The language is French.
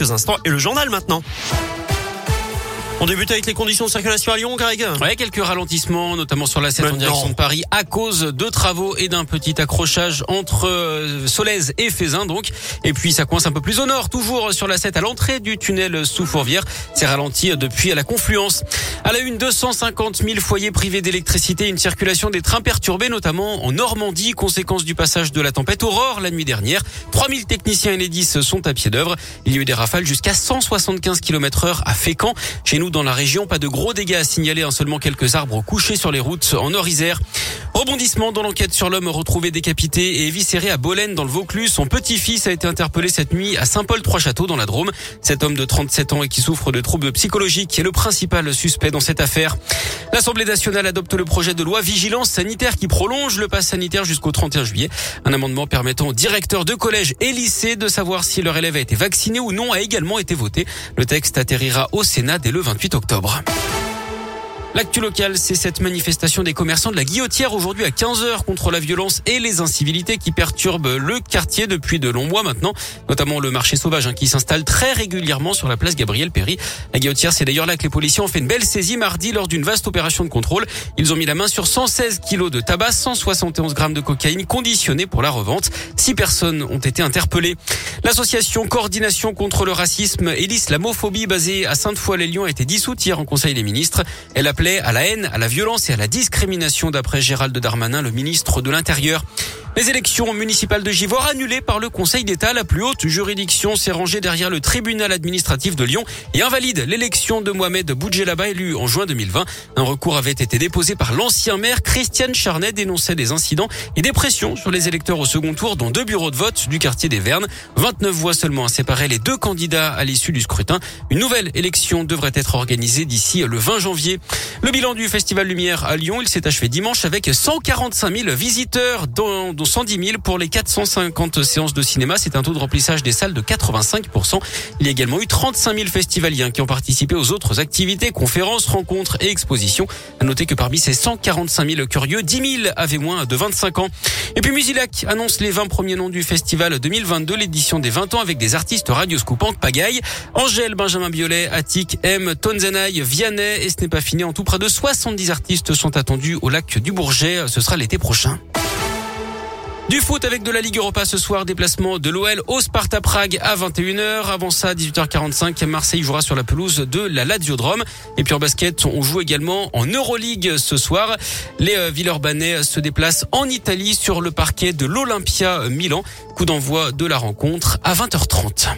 instants et le journal maintenant. On débute avec les conditions de circulation à Lyon, Greg. Ouais, quelques ralentissements, notamment sur la 7 en direction de Paris, à cause de travaux et d'un petit accrochage entre euh, Solèze et Fézin, donc. Et puis, ça coince un peu plus au nord, toujours sur la 7 à l'entrée du tunnel sous Fourvière. C'est ralenti depuis à la confluence. À la une, 250 000 foyers privés d'électricité, une circulation des trains perturbés, notamment en Normandie, conséquence du passage de la tempête Aurore la nuit dernière. 3000 techniciens Enedis sont à pied d'œuvre. Il y a eu des rafales jusqu'à 175 km heure à Fécamp. Chez nous, dans la région. Pas de gros dégâts à signaler, en seulement quelques arbres couchés sur les routes en Nord-Isère. Rebondissement dans l'enquête sur l'homme retrouvé décapité et éviscéré à Bolène dans le Vaucluse. Son petit-fils a été interpellé cette nuit à Saint-Paul-Trois-Châteaux dans la Drôme. Cet homme de 37 ans et qui souffre de troubles psychologiques est le principal suspect dans cette affaire. L'Assemblée nationale adopte le projet de loi vigilance sanitaire qui prolonge le pass sanitaire jusqu'au 31 juillet. Un amendement permettant aux directeurs de collèges et lycées de savoir si leur élève a été vacciné ou non a également été voté. Le texte atterrira au Sénat dès le 28 octobre. L'actu local, c'est cette manifestation des commerçants de la Guillotière aujourd'hui à 15h contre la violence et les incivilités qui perturbent le quartier depuis de longs mois maintenant, notamment le marché sauvage hein, qui s'installe très régulièrement sur la place Gabriel Péry. La Guillotière, c'est d'ailleurs là que les policiers ont fait une belle saisie mardi lors d'une vaste opération de contrôle. Ils ont mis la main sur 116 kilos de tabac, 171 grammes de cocaïne conditionnée pour la revente. Six personnes ont été interpellées. L'association Coordination contre le racisme et l'islamophobie basée à Sainte-Foy-les-Lyons a été dissoute hier en Conseil des ministres. Elle à la haine, à la violence et à la discrimination d'après Gérald Darmanin, le ministre de l'Intérieur. Les élections municipales de Givor annulées par le Conseil d'État, la plus haute juridiction s'est rangée derrière le tribunal administratif de Lyon et invalide l'élection de Mohamed Boudjelaba élu en juin 2020. Un recours avait été déposé par l'ancien maire Christiane Charnet dénonçait des incidents et des pressions sur les électeurs au second tour dans deux bureaux de vote du quartier des Vernes. 29 voix seulement à séparer les deux candidats à l'issue du scrutin. Une nouvelle élection devrait être organisée d'ici le 20 janvier. Le bilan du Festival Lumière à Lyon, il s'est achevé dimanche avec 145 000 visiteurs dont 110 000 pour les 450 séances de cinéma. C'est un taux de remplissage des salles de 85%. Il y a également eu 35 000 festivaliens qui ont participé aux autres activités, conférences, rencontres et expositions. À noter que parmi ces 145 000 curieux, 10 000 avaient moins de 25 ans. Et puis Musilac annonce les 20 premiers noms du festival 2022, l'édition des 20 ans avec des artistes Radio Scoop, Pagaille, Angèle, Benjamin Biolay, Attic, M, Tonzenay, Vianney et ce n'est pas fini. En tout, près de 70 artistes sont attendus au lac du Bourget. Ce sera l'été prochain. Du foot avec de la Ligue Europa ce soir, déplacement de l'OL au Sparta Prague à 21h. Avant ça, à 18h45, Marseille jouera sur la pelouse de la Laziodrome. Et puis en basket, on joue également en Euroleague ce soir. Les euh, Villeurbanais se déplacent en Italie sur le parquet de l'Olympia Milan. Coup d'envoi de la rencontre à 20h30.